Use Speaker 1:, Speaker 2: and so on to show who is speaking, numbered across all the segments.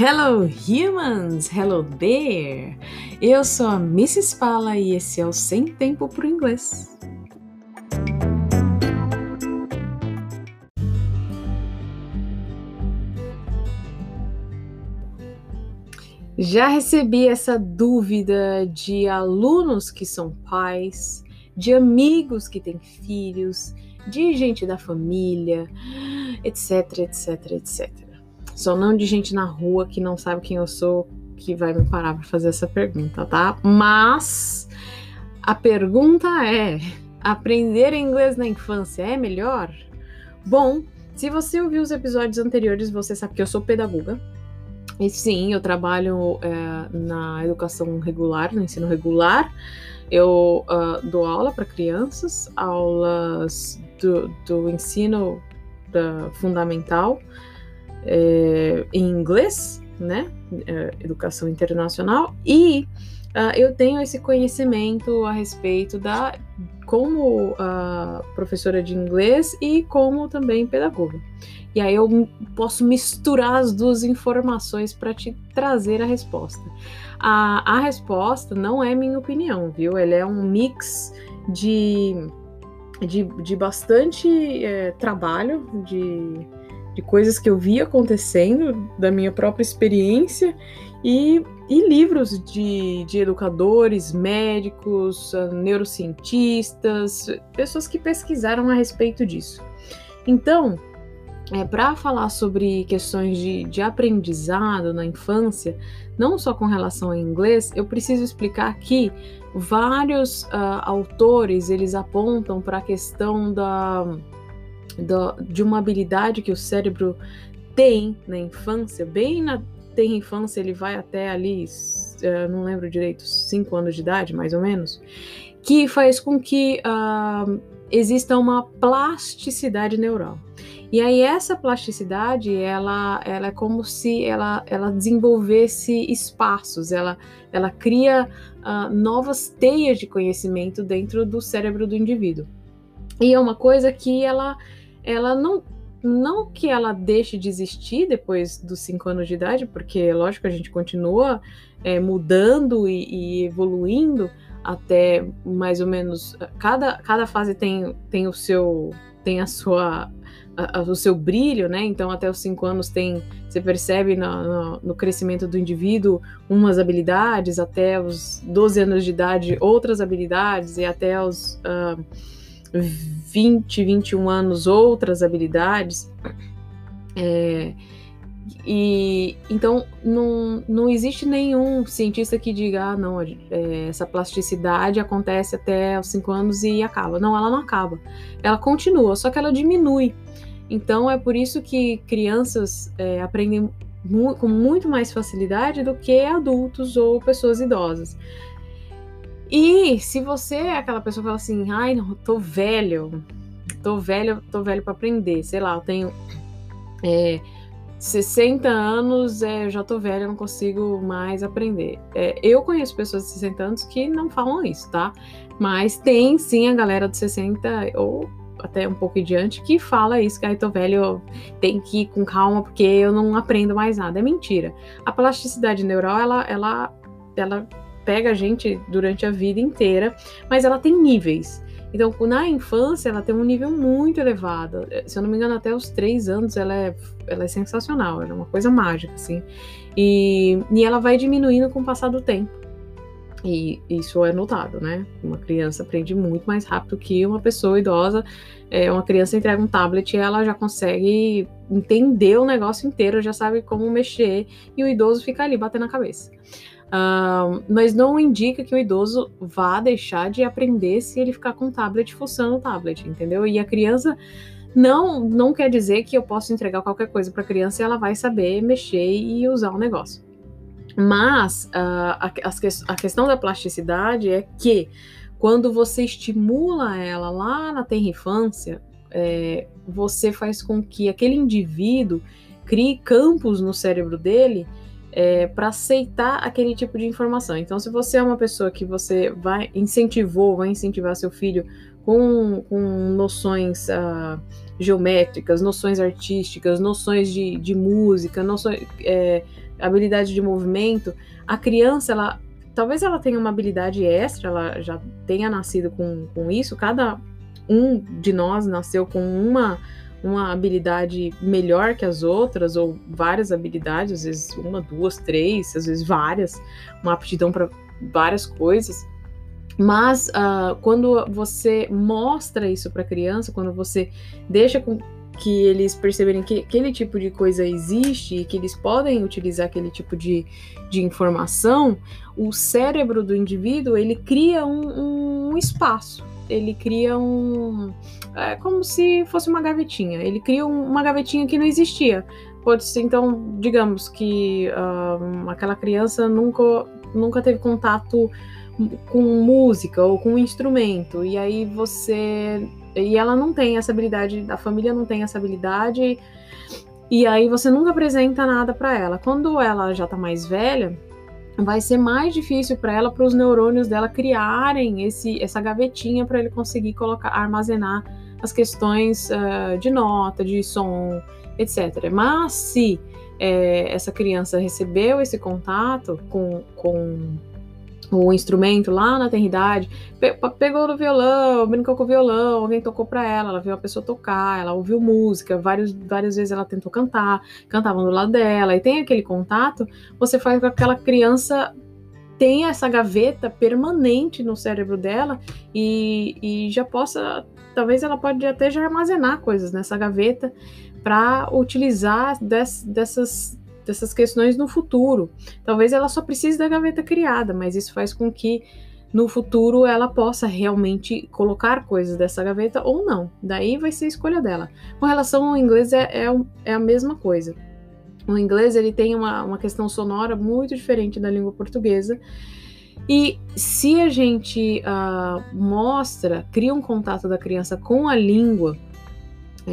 Speaker 1: Hello humans, hello there. Eu sou a Mrs. Fala e esse é o Sem Tempo pro Inglês. Já recebi essa dúvida de alunos que são pais, de amigos que têm filhos, de gente da família, etc, etc, etc. Só não de gente na rua que não sabe quem eu sou que vai me parar para fazer essa pergunta, tá? Mas a pergunta é: aprender inglês na infância é melhor? Bom, se você ouviu os episódios anteriores, você sabe que eu sou pedagoga. E sim, eu trabalho é, na educação regular, no ensino regular. Eu uh, dou aula para crianças, aulas do, do ensino da, fundamental é, em inglês, né? É, educação internacional, e uh, eu tenho esse conhecimento a respeito da como uh, professora de inglês e como também pedagoga. E aí eu posso misturar as duas informações para te trazer a resposta. A, a resposta não é minha opinião, viu? Ela é um mix de, de, de bastante é, trabalho, de de coisas que eu vi acontecendo, da minha própria experiência, e, e livros de, de educadores, médicos, ah, neurocientistas, pessoas que pesquisaram a respeito disso. Então, é, para falar sobre questões de, de aprendizado na infância, não só com relação ao inglês, eu preciso explicar que vários uh, autores eles apontam para a questão da do, de uma habilidade que o cérebro tem na infância, bem na tem infância, ele vai até ali, uh, não lembro direito, 5 anos de idade, mais ou menos, que faz com que uh, exista uma plasticidade neural. E aí essa plasticidade, ela, ela é como se ela, ela desenvolvesse espaços, ela, ela cria uh, novas teias de conhecimento dentro do cérebro do indivíduo. E é uma coisa que ela ela não não que ela deixe de existir depois dos cinco anos de idade, porque lógico a gente continua é, mudando e, e, evoluindo até mais ou menos cada, cada fase tem, tem o seu tem a sua a, a, o seu brilho, né? Então até os cinco anos tem você percebe no, no, no, crescimento do indivíduo umas habilidades, até os 12 anos de idade outras habilidades e até os uh, 20, 21 anos outras habilidades. É, e então não, não existe nenhum cientista que diga, ah, não, é, essa plasticidade acontece até os 5 anos e acaba. Não, ela não acaba. Ela continua, só que ela diminui. Então é por isso que crianças é, aprendem mu com muito mais facilidade do que adultos ou pessoas idosas. E se você é aquela pessoa que fala assim, ai, não, tô velho, tô velho, tô velho para aprender, sei lá, eu tenho é, 60 anos, é, eu já tô velho, eu não consigo mais aprender. É, eu conheço pessoas de 60 anos que não falam isso, tá? Mas tem sim a galera de 60 ou até um pouco adiante que fala isso, que ai, tô velho, tem que ir com calma porque eu não aprendo mais nada. É mentira. A plasticidade neural, ela, ela, ela pega a gente durante a vida inteira, mas ela tem níveis. Então, na infância, ela tem um nível muito elevado. Se eu não me engano, até os três anos ela é, ela é sensacional, ela é uma coisa mágica, assim. E, e ela vai diminuindo com o passar do tempo. E isso é notado, né? Uma criança aprende muito mais rápido que uma pessoa idosa. É, uma criança entrega um tablet e ela já consegue entender o negócio inteiro, já sabe como mexer, e o idoso fica ali batendo a cabeça. Uh, mas não indica que o idoso vá deixar de aprender se ele ficar com o tablet fuçando o tablet, entendeu? E a criança não não quer dizer que eu posso entregar qualquer coisa para a criança e ela vai saber mexer e usar o negócio. Mas uh, a, a, questão da plasticidade é que quando você estimula ela lá na tenra infância, é, você faz com que aquele indivíduo crie campos no cérebro dele é, para aceitar aquele tipo de informação. Então, se você é uma pessoa que você vai incentivou, vai incentivar seu filho com, com noções uh, geométricas, noções artísticas, noções de, de música, noções, é, habilidade de movimento, a criança, ela talvez ela tenha uma habilidade extra, ela já tenha nascido com, com isso, cada um de nós nasceu com uma uma habilidade melhor que as outras, ou várias habilidades, às vezes uma, duas, três, às vezes várias, uma aptidão para várias coisas. Mas uh, quando você mostra isso para a criança, quando você deixa com que eles perceberem que aquele tipo de coisa existe e que eles podem utilizar aquele tipo de, de informação, o cérebro do indivíduo ele cria um, um espaço, ele cria um. É como se fosse uma gavetinha. Ele cria um, uma gavetinha que não existia. Pode ser, então, digamos que uh, aquela criança nunca, nunca teve contato com música ou com um instrumento, e aí você. E ela não tem essa habilidade, a família não tem essa habilidade, e aí você nunca apresenta nada para ela. Quando ela já tá mais velha, vai ser mais difícil para ela, para os neurônios dela criarem esse, essa gavetinha para ele conseguir colocar, armazenar as questões uh, de nota, de som, etc. Mas se é, essa criança recebeu esse contato com, com o instrumento lá na eternidade, pegou no violão, brincou com o violão, alguém tocou para ela, ela viu a pessoa tocar, ela ouviu música, vários, várias vezes ela tentou cantar, cantavam do lado dela, e tem aquele contato, você faz com que aquela criança tenha essa gaveta permanente no cérebro dela e, e já possa, talvez ela pode até já armazenar coisas nessa gaveta para utilizar des, dessas dessas questões no futuro. Talvez ela só precise da gaveta criada, mas isso faz com que no futuro ela possa realmente colocar coisas dessa gaveta ou não. Daí vai ser escolha dela. Com relação ao inglês, é, é, é a mesma coisa. O inglês ele tem uma, uma questão sonora muito diferente da língua portuguesa. E se a gente uh, mostra, cria um contato da criança com a língua,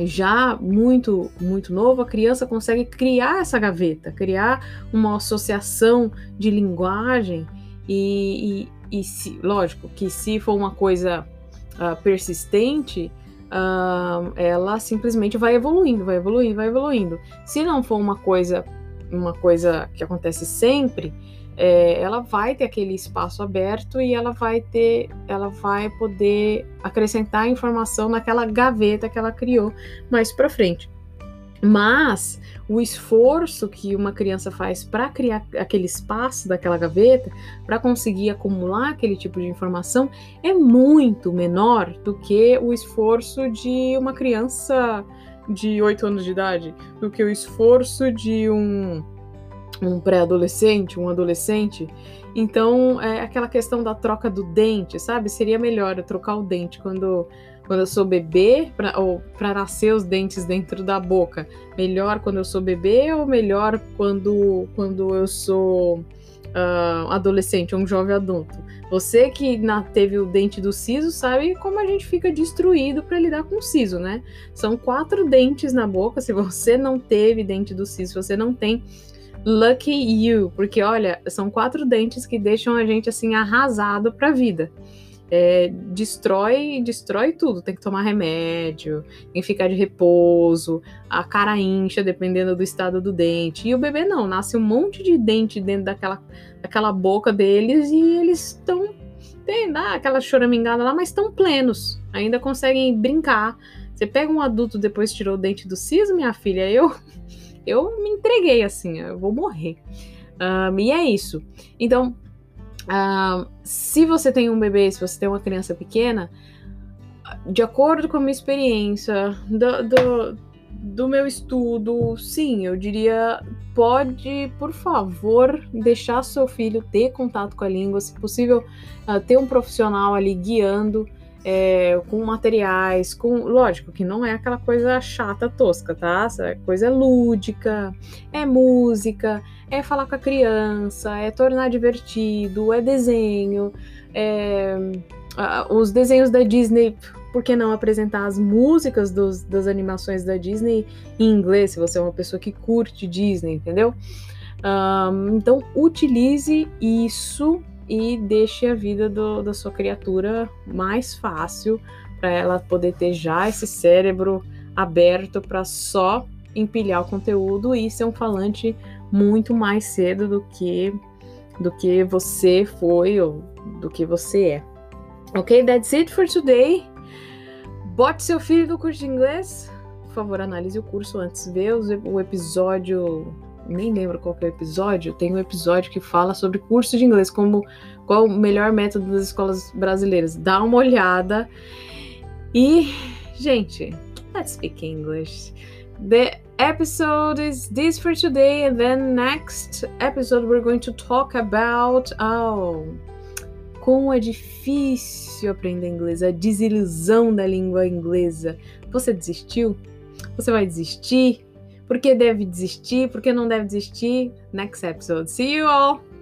Speaker 1: já muito, muito novo, a criança consegue criar essa gaveta, criar uma associação de linguagem e, e, e se, lógico que se for uma coisa uh, persistente, uh, ela simplesmente vai evoluindo, vai evoluindo, vai evoluindo. Se não for uma coisa, uma coisa que acontece sempre, é, ela vai ter aquele espaço aberto e ela vai ter, ela vai poder acrescentar informação naquela gaveta que ela criou mais para frente. Mas o esforço que uma criança faz para criar aquele espaço daquela gaveta, para conseguir acumular aquele tipo de informação, é muito menor do que o esforço de uma criança de 8 anos de idade, do que o esforço de um um pré-adolescente, um adolescente. Então, é aquela questão da troca do dente, sabe? Seria melhor eu trocar o dente quando, quando eu sou bebê, pra, ou para nascer os dentes dentro da boca. Melhor quando eu sou bebê ou melhor quando, quando eu sou uh, adolescente, um jovem adulto? Você que na, teve o dente do siso sabe como a gente fica destruído para lidar com o siso, né? São quatro dentes na boca. Se você não teve dente do siso, se você não tem Lucky you, porque olha, são quatro dentes que deixam a gente assim arrasado para a vida. É, destrói, destrói tudo. Tem que tomar remédio, tem que ficar de repouso, a cara incha dependendo do estado do dente. E o bebê não, nasce um monte de dente dentro daquela, daquela boca deles e eles estão tem né, aquela choramingada lá, mas estão plenos, ainda conseguem brincar. Você pega um adulto depois tirou o dente do siso, minha filha, eu eu me entreguei assim, eu vou morrer. Um, e é isso. Então, um, se você tem um bebê, se você tem uma criança pequena, de acordo com a minha experiência, do, do, do meu estudo, sim, eu diria, pode, por favor, deixar seu filho ter contato com a língua, se possível, uh, ter um profissional ali guiando é, com materiais, com. Lógico que não é aquela coisa chata, tosca, tá? É coisa lúdica, é música, é falar com a criança, é tornar divertido, é desenho, é, os desenhos da Disney. Por que não apresentar as músicas dos, das animações da Disney em inglês, se você é uma pessoa que curte Disney, entendeu? Um, então, utilize isso e deixe a vida do, da sua criatura mais fácil para ela poder ter já esse cérebro aberto para só empilhar o conteúdo e ser um falante muito mais cedo do que do que você foi ou do que você é. Ok, that's it for today. Bote seu filho no curso de inglês. Por favor, analise o curso antes. Vê o episódio. Nem lembro qual é o episódio. Tem um episódio que fala sobre curso de inglês, como qual o melhor método das escolas brasileiras. Dá uma olhada. E, gente, let's speak English. The episode is this for today, and then next episode we're going to talk about oh, como é difícil aprender inglês, a desilusão da língua inglesa. Você desistiu? Você vai desistir? Por que deve desistir? Por que não deve desistir? Next episode. See you all!